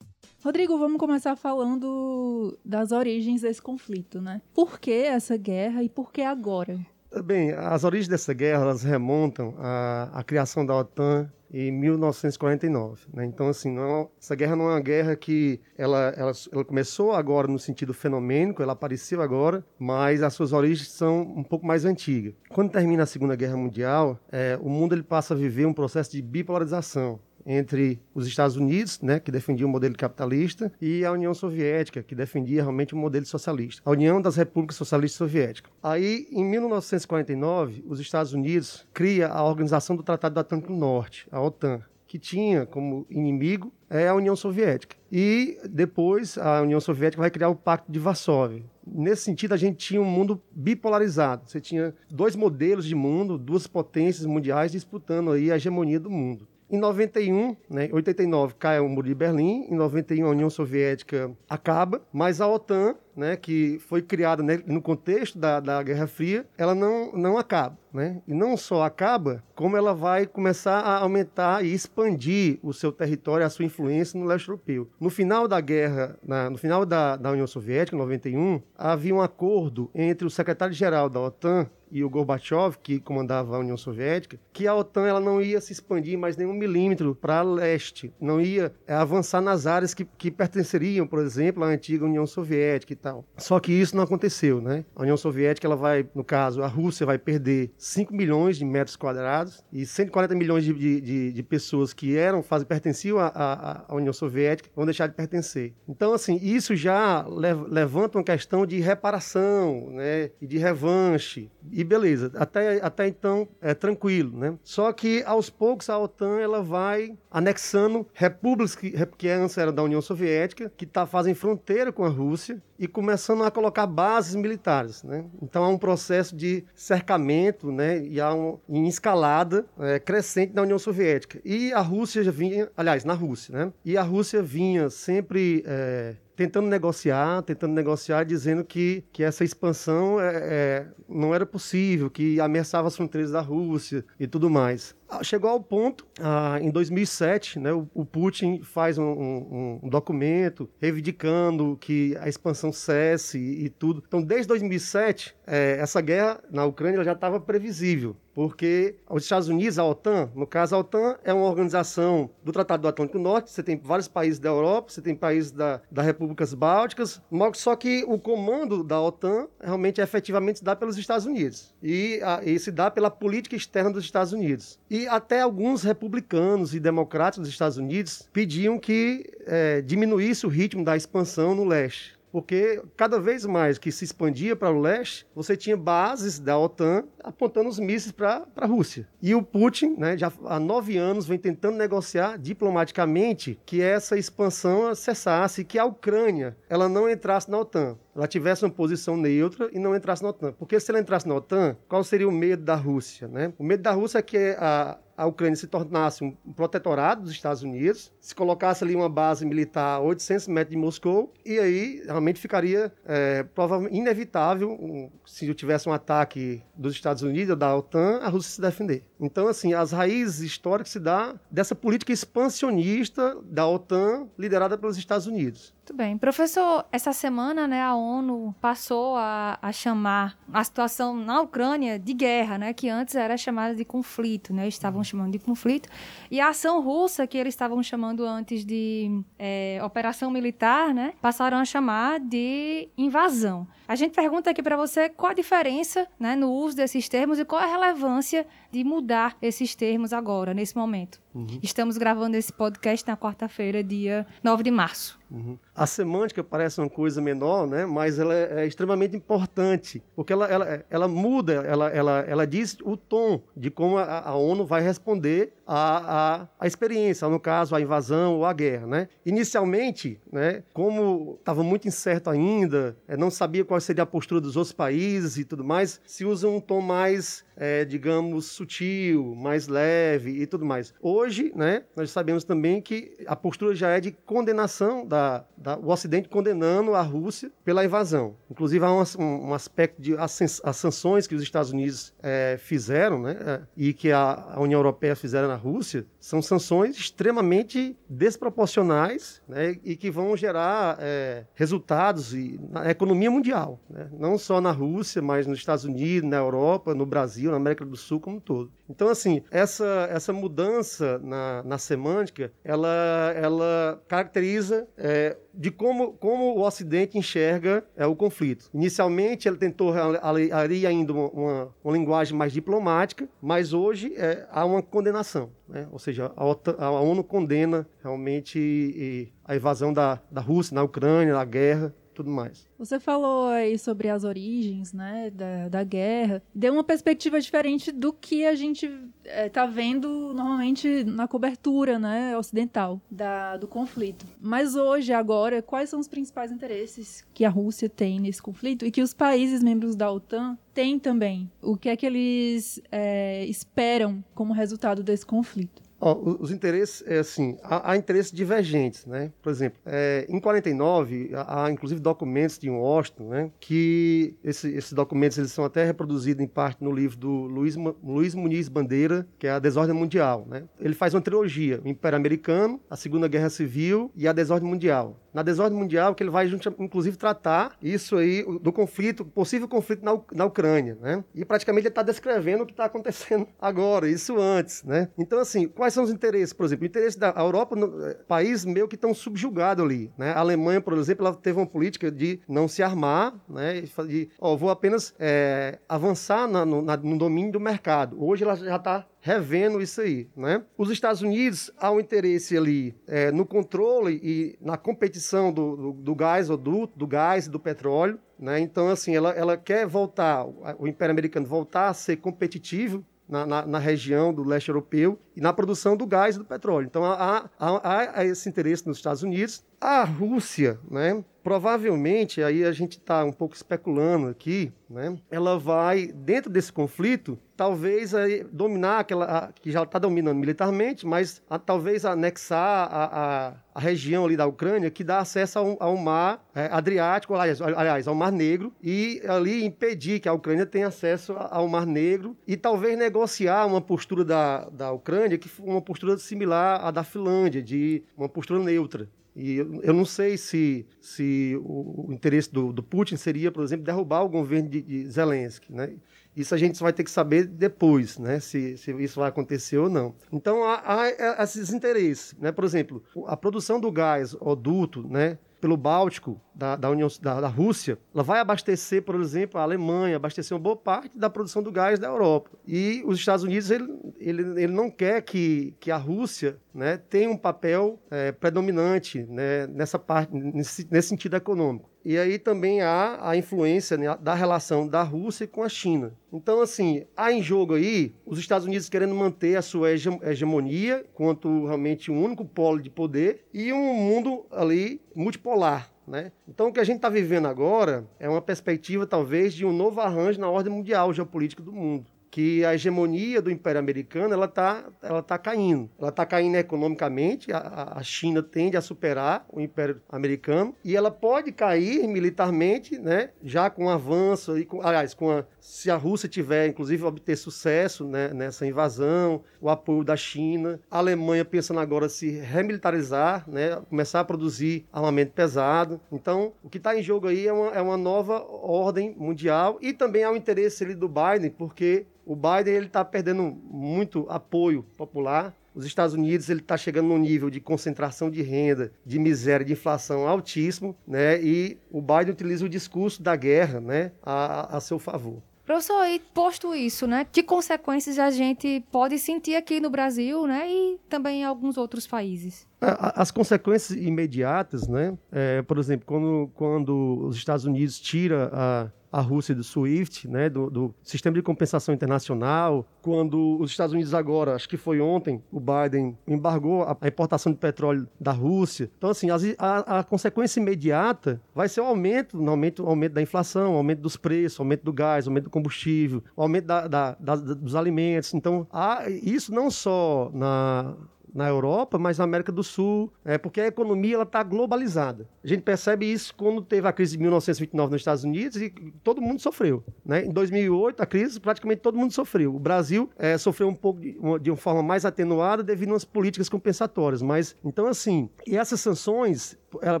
Rodrigo, vamos começar falando das origens desse conflito, né? Por que essa guerra e por que agora? Bem, as origens dessa guerra elas remontam à, à criação da OTAN em 1949. Né? Então, assim, não, essa guerra não é uma guerra que ela, ela, ela, começou agora no sentido fenomênico, ela apareceu agora, mas as suas origens são um pouco mais antigas. Quando termina a Segunda Guerra Mundial, é, o mundo ele passa a viver um processo de bipolarização entre os Estados Unidos, né, que defendia o modelo capitalista, e a União Soviética, que defendia realmente o modelo socialista. A União das Repúblicas Socialistas Soviéticas. Aí, em 1949, os Estados Unidos cria a Organização do Tratado do Atlântico Norte, a OTAN, que tinha como inimigo é a União Soviética. E depois a União Soviética vai criar o Pacto de Varsóvia. Nesse sentido, a gente tinha um mundo bipolarizado. Você tinha dois modelos de mundo, duas potências mundiais disputando aí a hegemonia do mundo. Em 91, né, 89 cai o Muro de Berlim, em 91 a União Soviética acaba, mas a OTAN, né, que foi criada né, no contexto da, da Guerra Fria, ela não, não acaba. Né? E não só acaba, como ela vai começar a aumentar e expandir o seu território, a sua influência no leste europeu. No final da guerra, na, no final da, da União Soviética, em 91, havia um acordo entre o secretário-geral da OTAN e o Gorbachev, que comandava a União Soviética, que a OTAN ela não ia se expandir mais nenhum milímetro para leste, não ia é, avançar nas áreas que, que pertenceriam, por exemplo, à antiga União Soviética tal. Só que isso não aconteceu, né? A União Soviética, ela vai, no caso, a Rússia vai perder 5 milhões de metros quadrados e 140 milhões de, de, de pessoas que eram, fazem, pertenciam à, à, União Soviética, vão deixar de pertencer. Então, assim, isso já levanta uma questão de reparação, né? E de revanche e beleza, até, até então é tranquilo, né? Só que aos poucos a OTAN ela vai anexando repúblicas que, que antes eram da União Soviética, que tá, fazem fronteira com a Rússia e começando a colocar bases militares, né? Então há um processo de cercamento, né? E há um, em escalada é, crescente na União Soviética. E a Rússia já vinha, aliás, na Rússia, né? E a Rússia vinha sempre é, tentando negociar, tentando negociar, dizendo que, que essa expansão é, é, não era possível, que ameaçava as fronteiras da Rússia e tudo mais. Ah, chegou ao ponto, ah, em 2007, né, o, o Putin faz um, um, um, documento reivindicando que a expansão cesse e, e tudo. Então, desde 2007, é, essa guerra na Ucrânia já estava previsível porque os Estados Unidos, a OTAN, no caso a OTAN é uma organização do Tratado do Atlântico Norte, você tem vários países da Europa, você tem países da, das repúblicas bálticas, só que o comando da OTAN realmente efetivamente se dá pelos Estados Unidos e, a, e se dá pela política externa dos Estados Unidos. Até alguns republicanos e democratas dos Estados Unidos pediam que é, diminuísse o ritmo da expansão no leste porque cada vez mais que se expandia para o leste, você tinha bases da OTAN apontando os mísseis para a Rússia. E o Putin, né, já há nove anos, vem tentando negociar diplomaticamente que essa expansão cessasse, que a Ucrânia ela não entrasse na OTAN ela tivesse uma posição neutra e não entrasse na OTAN. Porque se ela entrasse na OTAN, qual seria o medo da Rússia? Né? O medo da Rússia é que a, a Ucrânia se tornasse um protetorado dos Estados Unidos, se colocasse ali uma base militar a 800 metros de Moscou, e aí realmente ficaria é, provavelmente inevitável, um, se tivesse um ataque dos Estados Unidos ou da OTAN, a Rússia se defender. Então, assim, as raízes históricas se dá dessa política expansionista da OTAN liderada pelos Estados Unidos. Muito bem. Professor, essa semana, né, a ONU passou a, a chamar a situação na Ucrânia de guerra, né, que antes era chamada de conflito, né, estavam chamando de conflito. E a ação russa, que eles estavam chamando antes de é, operação militar, né, passaram a chamar de invasão. A gente pergunta aqui para você qual a diferença né, no uso desses termos e qual a relevância de mudar esses termos agora, nesse momento. Uhum. Estamos gravando esse podcast na quarta-feira, dia 9 de março. Uhum. A semântica parece uma coisa menor, né? mas ela é, é extremamente importante, porque ela, ela, ela muda, ela, ela, ela diz o tom de como a, a ONU vai responder à, à, à experiência, no caso, a invasão ou a guerra. Né? Inicialmente, né, como estava muito incerto ainda, é, não sabia qual seria a postura dos outros países e tudo mais, se usa um tom mais é, digamos, sutil, mais leve e tudo mais. Hoje, né, nós sabemos também que a postura já é de condenação, da, da o Ocidente condenando a Rússia pela invasão. Inclusive, há um, um aspecto de as, as, sanções que os Estados Unidos é, fizeram né, é, e que a, a, União Europeia fizeram na Rússia, são sanções extremamente desproporcionais né, e que vão gerar é, resultados na economia mundial. Né, não só na Rússia, mas nos Estados Unidos, na Europa, no Brasil, na América do Sul como um todo. Então, assim, essa, essa mudança na, na semântica, ela, ela caracteriza é, de como, como o Ocidente enxerga é, o conflito. Inicialmente, ele tentou ali ainda uma, uma, uma, linguagem mais diplomática, mas hoje é, há uma condenação. Né? Ou seja, a, a ONU condena realmente a invasão da, da Rússia na Ucrânia, a guerra, tudo mais. Você falou aí sobre as origens, né, da, da guerra. Deu uma perspectiva diferente do que a gente é, tá vendo normalmente na cobertura, né, ocidental da, do conflito. Mas hoje, agora, quais são os principais interesses que a Rússia tem nesse conflito e que os países membros da OTAN têm também? O que é que eles é, esperam como resultado desse conflito? Oh, os interesses, é assim, há, há, interesses divergentes, né? Por exemplo, é, em 49, há, há, inclusive documentos de Washington, né? Que esse, esses documentos eles são até reproduzidos em parte no livro do Luiz, Luiz Muniz Bandeira, que é a Desordem Mundial, né? Ele faz uma trilogia, o Império Americano, a Segunda Guerra Civil e a Desordem Mundial na desordem mundial, que ele vai, inclusive, tratar isso aí, do conflito, possível conflito na, na Ucrânia, né? E praticamente ele está descrevendo o que está acontecendo (laughs) agora, isso antes, né? Então, assim, quais são os interesses? Por exemplo, o interesse da Europa, no, é, país meio que estão subjugados ali, né? A Alemanha, por exemplo, ela teve uma política de não se armar, né? De, ó, vou apenas é, avançar na, no, na, no domínio do mercado. Hoje ela já está revendo isso aí, né? Os Estados Unidos há um interesse ali é, no controle e na competição do, do, do gás do, do gás e do petróleo, né? Então, assim, ela, ela quer voltar, o Império Americano voltar a ser competitivo na, na, na, região do leste europeu e na produção do gás e do petróleo. Então há, há, há, esse interesse nos Estados Unidos. A Rússia, né, provavelmente, aí a gente está um pouco especulando aqui, né? Ela vai, dentro desse conflito, talvez aí, dominar aquela a, que já está dominando militarmente, mas a, talvez anexar a, a, região ali da Ucrânia que dá acesso ao, ao mar é, Adriático, aliás, aliás, ao Mar Negro, e ali impedir que a Ucrânia tenha acesso ao Mar Negro e talvez negociar uma postura da, da Ucrânia que uma postura similar à da Finlândia, de uma postura neutra. E eu, não sei se, se o, o interesse do, do, Putin seria, por exemplo, derrubar o governo de, de Zelensky. Né? Isso a gente vai ter que saber depois, né? Se, se isso vai acontecer ou não. Então há, há esses interesses, né? Por exemplo, a produção do gás oduto, né? Pelo Báltico da, da União da, da, Rússia, ela vai abastecer, por exemplo, a Alemanha, abastecer uma boa parte da produção do gás da Europa. E os Estados Unidos ele, ele, ele não quer que, que a Rússia né, tenha um papel é, predominante né, nessa parte, nesse, nesse sentido econômico. E aí também há a influência né, da relação da Rússia com a China. Então, assim, há em jogo aí os Estados Unidos querendo manter a sua hegemonia quanto realmente um único polo de poder e um mundo ali multipolar. Né? Então, o que a gente está vivendo agora é uma perspectiva, talvez, de um novo arranjo na ordem mundial geopolítica do mundo que a hegemonia do Império Americano ela está ela tá caindo. Ela está caindo economicamente, a, a, China tende a superar o Império Americano e ela pode cair militarmente, né, já com avanço, e com, aliás, com a, se a Rússia tiver, inclusive, obter sucesso né, nessa invasão, o apoio da China, a Alemanha pensando agora se remilitarizar, né, começar a produzir armamento pesado. Então, o que está em jogo aí é uma, é uma nova ordem mundial e também há o interesse ali do Biden, porque o Biden ele está perdendo muito apoio popular. Os Estados Unidos ele está chegando num nível de concentração de renda, de miséria, de inflação altíssimo, né? E o Biden utiliza o discurso da guerra, né, a, a seu favor. Professor, e posto isso, né? Que consequências a gente pode sentir aqui no Brasil, né? E também em alguns outros países? As consequências imediatas, né? É, por exemplo, quando, quando os Estados Unidos tira a a Rússia do SWIFT, né, do, do, sistema de compensação internacional, quando os Estados Unidos agora, acho que foi ontem, o Biden embargou a, a importação de petróleo da Rússia. Então, assim, as, a, a, consequência imediata vai ser o aumento, o aumento, o aumento da inflação, o aumento dos preços, o aumento do gás, o aumento do combustível, o aumento da, da, da, dos alimentos. Então, há isso não só na na Europa, mas na América do Sul, é, porque a economia está globalizada. A gente percebe isso quando teve a crise de 1929 nos Estados Unidos e todo mundo sofreu. Né? Em 2008, a crise, praticamente todo mundo sofreu. O Brasil é, sofreu um pouco de uma, de uma forma mais atenuada devido às políticas compensatórias. Mas, então, assim, e essas sanções, ela,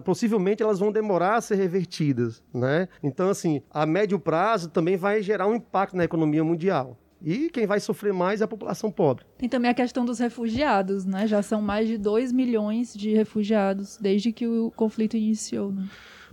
possivelmente elas vão demorar a ser revertidas. Né? Então, assim, a médio prazo também vai gerar um impacto na economia mundial. E quem vai sofrer mais é a população pobre. Tem também a questão dos refugiados, né? Já são mais de 2 milhões de refugiados desde que o conflito iniciou. Né?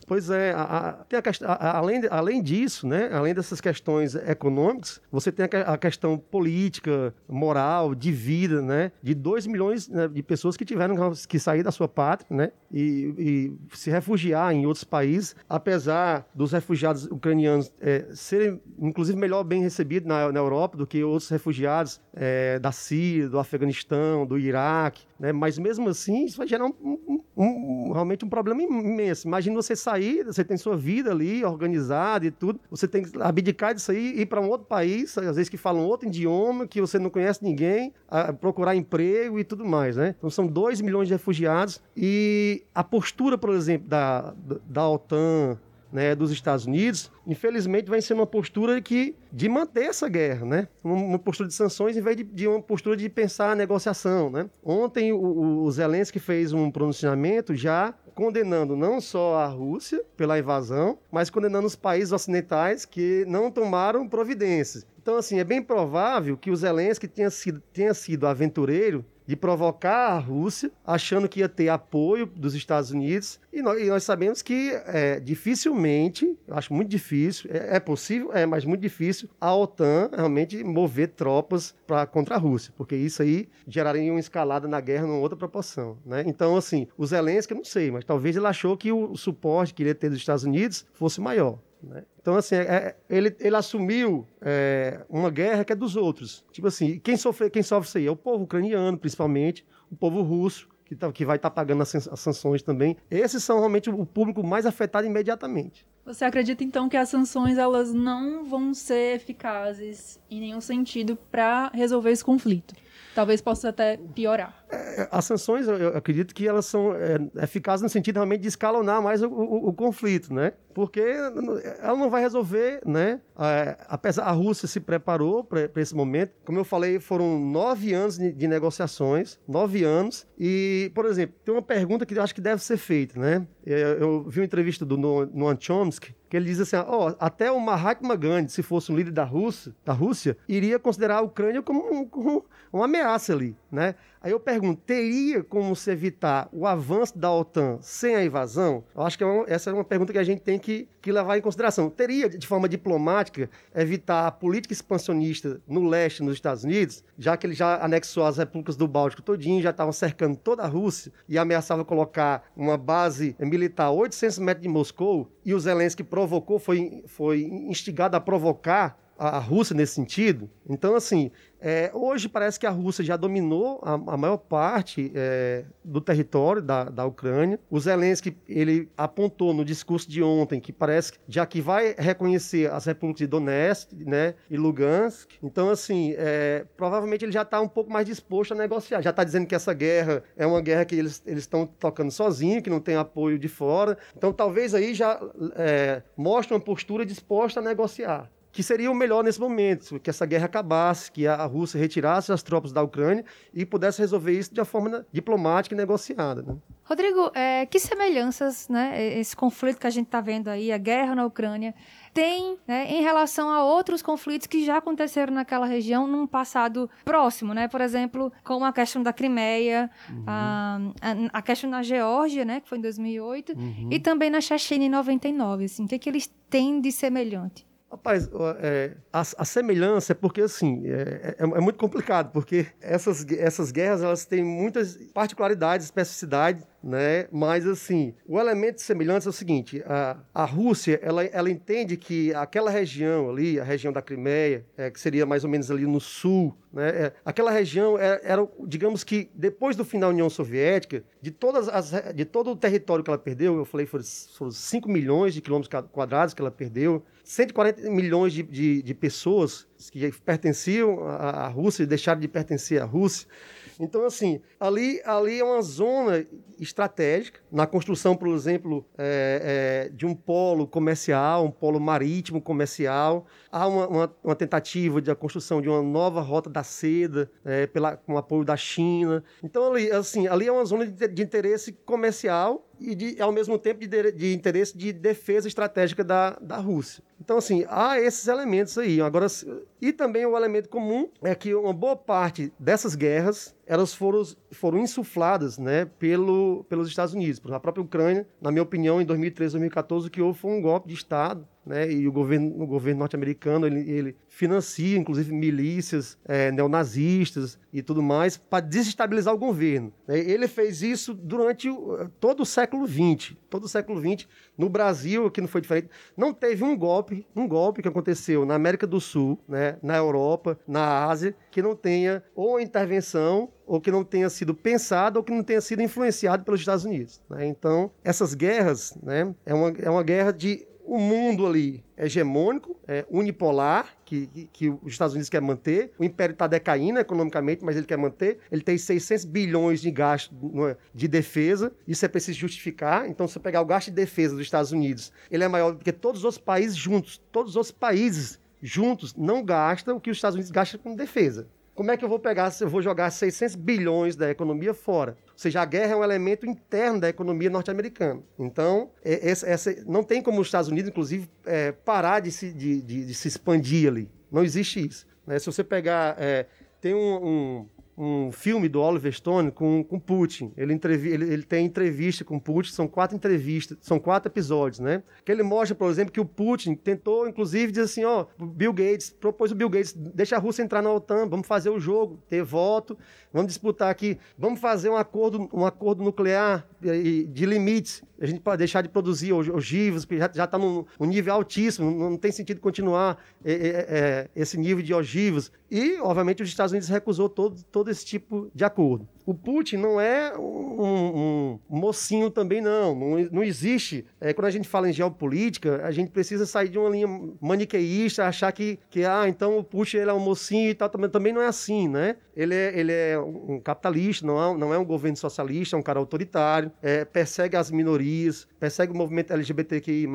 Pois é, a, a, a, além, além disso, né, além dessas questões econômicas, você tem a, questão política, moral, de vida, né, de 2 milhões né, de pessoas que tiveram que sair da sua pátria né, e, e se refugiar em outros países, apesar dos refugiados ucranianos é, serem, inclusive, melhor bem recebidos na, na Europa do que outros refugiados é, da Síria, do Afeganistão, do Iraque, né, mas mesmo assim isso vai gerar um, um, um, realmente um problema imenso. Imagina você sair sair, você tem sua vida ali organizada e tudo, você tem que abdicar disso aí, ir para um outro país, às vezes que falam outro idioma, que você não conhece ninguém, procurar emprego e tudo mais, né? Então são 2 milhões de refugiados e a postura, por exemplo, da, da OTAN, né, dos Estados Unidos, infelizmente vai ser uma postura que, de manter essa guerra, né? Uma, postura de sanções em vez de, de, uma postura de pensar a negociação. Né? Ontem o, o Zelensky fez um pronunciamento já condenando não só a Rússia pela invasão, mas condenando os países ocidentais que não tomaram providências. Então, assim, é bem provável que o Zelensky tenha sido, tenha sido aventureiro de provocar a Rússia, achando que ia ter apoio dos Estados Unidos. E nós, e nós sabemos que é, dificilmente, acho muito difícil, é, é, possível, é, mas muito difícil, a OTAN realmente mover tropas pra, contra a Rússia, porque isso aí geraria uma escalada na guerra numa outra proporção. Né? Então, assim, o Zelensky, eu não sei, mas talvez ele achou que o, o suporte que ele ia ter dos Estados Unidos fosse maior. Né? Então, assim, é, é, ele, ele assumiu é, uma guerra que é dos outros. Tipo assim, quem sofre, quem sofre isso aí é o povo ucraniano, principalmente, o povo russo, que tá, que vai estar tá pagando as, as sanções também. Esses são realmente o público mais afetado imediatamente. Você acredita então que as sanções elas não vão ser eficazes em nenhum sentido para resolver esse conflito? Talvez possa até piorar. É, as sanções, eu acredito que elas são é, eficazes no sentido realmente de escalonar mais o, o, o conflito, né? Porque ela não vai resolver, né? É, apesar a Rússia se preparou para esse momento. Como eu falei, foram nove anos de, negociações, nove anos. E, por exemplo, tem uma pergunta que eu acho que deve ser feita, né? Eu, vi uma entrevista do Noam Chomsky que ele diz assim, ó, até o Mahatma Gandhi, se fosse um líder da Rússia, da Rússia, iria considerar a Ucrânia como, como uma ameaça ali, né? Aí eu pergunto, teria como se evitar o avanço da OTAN sem a invasão? Eu acho que é uma, essa é uma pergunta que a gente tem que, que levar em consideração. Teria, de forma diplomática, evitar a política expansionista no leste, nos Estados Unidos, já que ele já anexou as repúblicas do Báltico todinho, já estavam cercando toda a Rússia e ameaçava colocar uma base militar a 800 metros de Moscou, e o Zelensky provocou, foi, foi instigado a provocar a Rússia nesse sentido. Então, assim, é, hoje parece que a Rússia já dominou a, a maior parte é, do território da, da Ucrânia. O Zelensky ele apontou no discurso de ontem que parece que já que vai reconhecer as repúblicas de Donetsk né, e Lugansk. Então, assim, é, provavelmente ele já está um pouco mais disposto a negociar. Já está dizendo que essa guerra é uma guerra que eles estão tocando sozinho, que não tem apoio de fora. Então, talvez aí já é, mostre uma postura disposta a negociar que seria o melhor nesse momento, que essa guerra acabasse, que a Rússia retirasse as tropas da Ucrânia e pudesse resolver isso de uma forma diplomática e negociada. Né? Rodrigo, é, que semelhanças né, esse conflito que a gente está vendo aí, a guerra na Ucrânia, tem né, em relação a outros conflitos que já aconteceram naquela região num passado próximo, né? Por exemplo, como a questão da Crimeia, uhum. a, a, a, questão na Geórgia, né, que foi em 2008, uhum. e também na Chechênia em 99. Assim, o que, que eles têm de semelhante? Rapaz, é, a, a, semelhança é porque, assim, é, é, é, muito complicado, porque essas, essas guerras, elas têm muitas particularidades, especificidades, né? Mas, assim, o elemento de semelhança é o seguinte, a, a Rússia, ela, ela entende que aquela região ali, a região da Crimeia, é, que seria mais ou menos ali no sul, né? É, aquela região era, é, era, digamos que, depois do final da União Soviética, de, todas as, de todo o território que ela perdeu, eu falei, foram, foram 5 milhões de quilômetros quadrados que ela perdeu, 140 milhões de, de, de pessoas que pertenciam à Rússia e deixaram de pertencer à Rússia. Então, assim, ali, ali é uma zona estratégica na construção, por exemplo, é, é, de um polo comercial, um polo marítimo comercial. Há uma, uma, uma tentativa de a construção de uma nova rota da seda é, pela, com apoio da China. Então, ali, assim, ali é uma zona de, de interesse comercial e, de, ao mesmo tempo, de, de interesse de defesa estratégica da, da Rússia. Então, assim, há esses elementos aí. Agora, e também o elemento comum é que uma boa parte dessas guerras elas foram, foram insufladas né, pelo, pelos Estados Unidos. Por a própria Ucrânia, na minha opinião, em 2013, 2014, o que houve foi um golpe de Estado né? E o governo, o governo norte-americano ele, ele, financia, inclusive, milícias é, neonazistas e tudo mais para desestabilizar o governo. Né? Ele fez isso durante todo o século XX. Todo o século XX, no Brasil, que não foi diferente, não teve um golpe, um golpe que aconteceu na América do Sul, né? Na Europa, na Ásia, que não tenha ou intervenção ou que não tenha sido pensado ou que não tenha sido influenciado pelos Estados Unidos. Né? Então, essas guerras, né, é, uma, é uma guerra de o mundo ali é hegemônico, é unipolar, que, que, que, os Estados Unidos quer manter. O império está decaindo economicamente, mas ele quer manter. Ele tem 600 bilhões de gasto de defesa. Isso é preciso justificar. Então, se você pegar o gasto de defesa dos Estados Unidos, ele é maior do que todos os outros países juntos. Todos os outros países juntos não gastam o que os Estados Unidos gastam com defesa. Como é que eu vou pegar se eu vou jogar 600 bilhões da economia fora? Ou seja, a guerra é um elemento interno da economia norte-americana. Então, é, essa, não tem como os Estados Unidos, inclusive, é, parar de se, de, de, de, se expandir ali. Não existe isso. Né? Se você pegar. É, tem um, um um filme do Oliver Stone com, com Putin. Ele, entrevi ele, ele, tem entrevista com Putin, são quatro entrevistas, são quatro episódios, né? Que ele mostra, por exemplo, que o Putin tentou, inclusive, dizer assim, ó, Bill Gates, propôs o Bill Gates, deixa a Rússia entrar na OTAN, vamos fazer o jogo, ter voto, vamos disputar aqui, vamos fazer um acordo, um acordo nuclear de limites, a gente pode deixar de produzir ogivas, porque já está num, num, nível altíssimo, não, tem sentido continuar é, é, é, esse nível de ogivas. E, obviamente, os Estados Unidos recusou todo, todo esse tipo de acordo. O Putin não é um, um mocinho também, não. Não, não existe. É, quando a gente fala em geopolítica, a gente precisa sair de uma linha maniqueísta, achar que, que ah, então o Putin ele é um mocinho e tal. Também, também não é assim, né? Ele é, ele é um capitalista, não é, não é um governo socialista, é um cara autoritário, é, persegue as minorias, persegue o movimento LGBTQI+,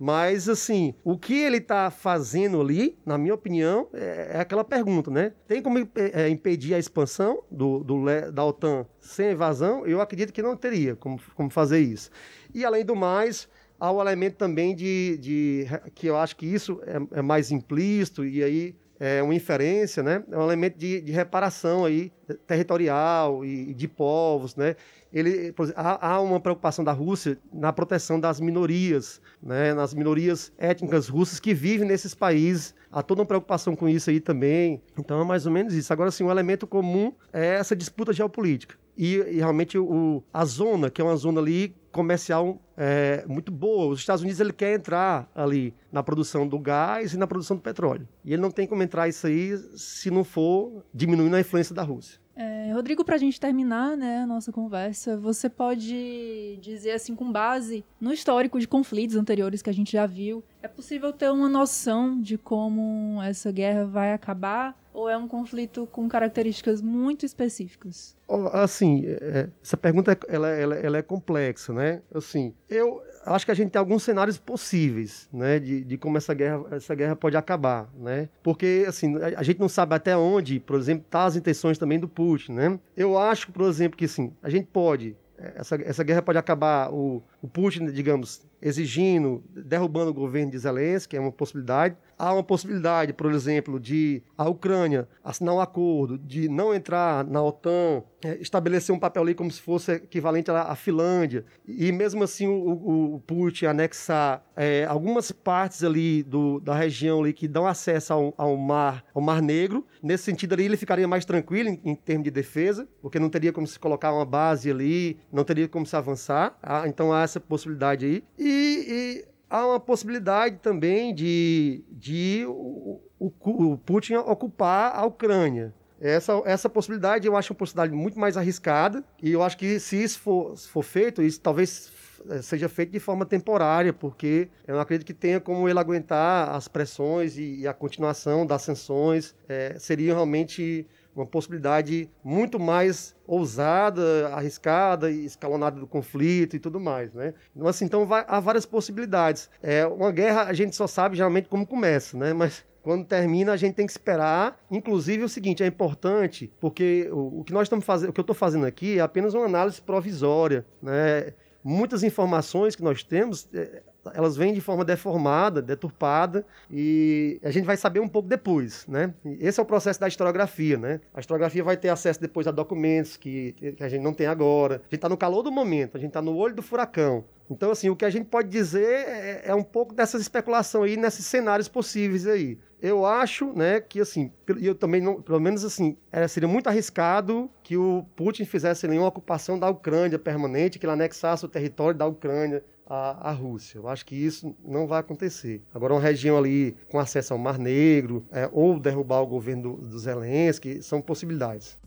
mas, assim, o que ele está fazendo ali, na minha opinião, é, é aquela pergunta, né? Tem como é, impedir a expansão do, do, da OTAN sem invasão? Eu acredito que não teria como, como fazer isso. E, além do mais, há o elemento também de, de que eu acho que isso é, é mais implícito e aí é uma inferência, né? É um elemento de, de reparação aí territorial e de povos, né? Ele, há, há, uma preocupação da Rússia na proteção das minorias, né? Nas minorias étnicas russas que vivem nesses países. Há toda uma preocupação com isso aí também. Então é mais ou menos isso. Agora, sim, um elemento comum é essa disputa geopolítica. E, e realmente o, a zona, que é uma zona ali comercial é, muito boa. Os Estados Unidos ele quer entrar ali na produção do gás e na produção do petróleo. E ele não tem como entrar isso aí se não for diminuindo a influência da Rússia. É, Rodrigo, para a gente terminar né, a nossa conversa, você pode dizer, assim, com base no histórico de conflitos anteriores que a gente já viu, é possível ter uma noção de como essa guerra vai acabar? Ou é um conflito com características muito específicas? Assim, é, essa pergunta ela, ela, ela é complexa, né? Assim, eu, acho que a gente tem alguns cenários possíveis, né, de, de como essa guerra, essa guerra pode acabar, né? Porque, assim, a, a gente não sabe até onde, por exemplo, tá as intenções também do Putin, né? Eu acho, por exemplo, que, assim, a gente pode, essa, essa guerra pode acabar, o, o Putin, digamos, exigindo, derrubando o governo de Zelensky, é uma possibilidade. Há uma possibilidade, por exemplo, de a Ucrânia assinar um acordo de não entrar na OTAN, é, estabelecer um papel ali como se fosse equivalente à, à Finlândia, e mesmo assim o, o Putin anexar é, algumas partes ali do, da região ali que dão acesso ao, ao, mar, ao Mar Negro. Nesse sentido ali ele ficaria mais tranquilo em, em termos de defesa, porque não teria como se colocar uma base ali, não teria como se avançar. Ah, então há essa possibilidade aí. E, e há uma possibilidade também de, de o, o, Putin ocupar a Ucrânia. Essa, essa possibilidade eu acho uma possibilidade muito mais arriscada, e eu acho que se isso for, se for feito, isso talvez eh, seja feito de forma temporária, porque eu não acredito que tenha como ele aguentar as pressões e, e a continuação das sanções. É, seria realmente uma possibilidade muito mais ousada, arriscada escalonada do conflito e tudo mais, né? Então, assim, então vai, há várias possibilidades. É, uma guerra a gente só sabe geralmente como começa, né? Mas quando termina, a gente tem que esperar. Inclusive, o seguinte é importante, porque o, o que nós estamos fazendo, o que eu estou fazendo aqui é apenas uma análise provisória, né? Muitas informações que nós temos, é, elas vêm de forma deformada, deturpada, e a gente vai saber um pouco depois, né? Esse é o processo da historiografia, né? A historiografia vai ter acesso depois a documentos que, que a gente não tem agora. A gente está no calor do momento, a gente está no olho do furacão. Então, assim, o que a gente pode dizer é, é um pouco dessas especulação aí, nesses cenários possíveis aí. Eu acho, né, que assim, eu também não, pelo menos assim, seria muito arriscado que o Putin fizesse nenhuma ocupação da Ucrânia permanente, que ele anexasse o território da Ucrânia à, à Rússia. Eu acho que isso não vai acontecer. Agora, uma região ali com acesso ao Mar Negro, é, ou derrubar o governo do, do Zelensky, são possibilidades.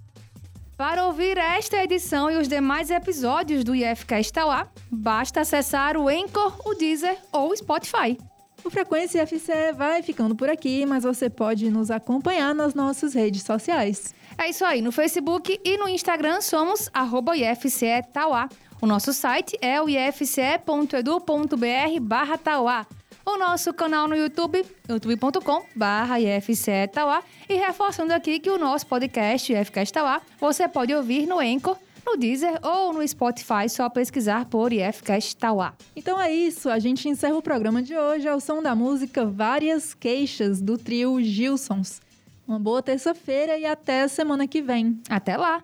Para ouvir esta edição e os demais episódios do IFCast Tauá, basta acessar o Anchor, o Deezer ou o Spotify. O Frequência FCE vai ficando por aqui, mas você pode nos acompanhar nas nossas redes sociais. É isso aí, no Facebook e no Instagram somos arroba IFCE Tauá. O nosso site é o ifce.edu.br barra Tauá. O nosso canal no YouTube, youtube.com barra IFCE Tauá. E reforçando aqui que o nosso podcast, IFCast Tauá, você pode ouvir no Anchor, no Deezer ou no Spotify, só pesquisar por IFCast Tauá. Então é isso, a gente encerra o programa de hoje ao som da música Várias Queixas, do trio Gilsons. Uma boa terça-feira e até a semana que vem. Até lá!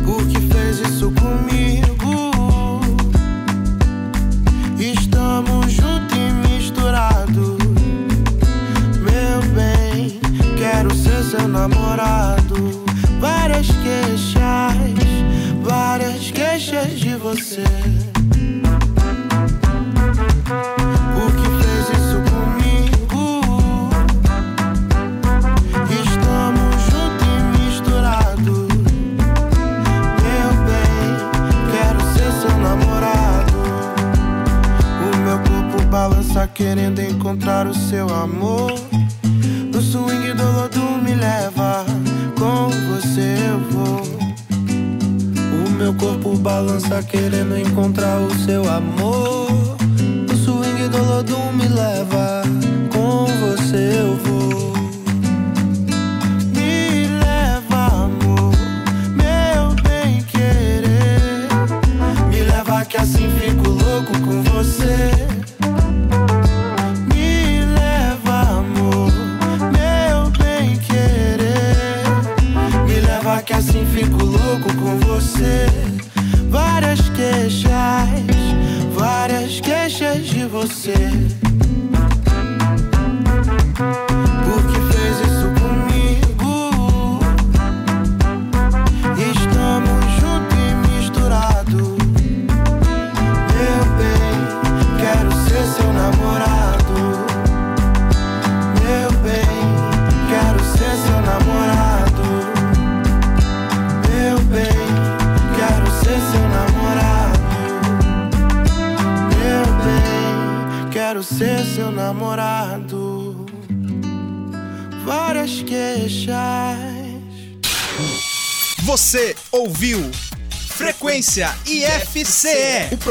fez isso comigo. Estamos juntos e misturados. Meu bem, quero ser seu namorado. Várias queixas, várias queixas de você. amor. No swing do lodo me leva, com você eu vou. O meu corpo balança querendo encontrar o seu amor.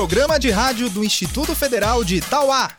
programa de rádio do Instituto Federal de Itauá.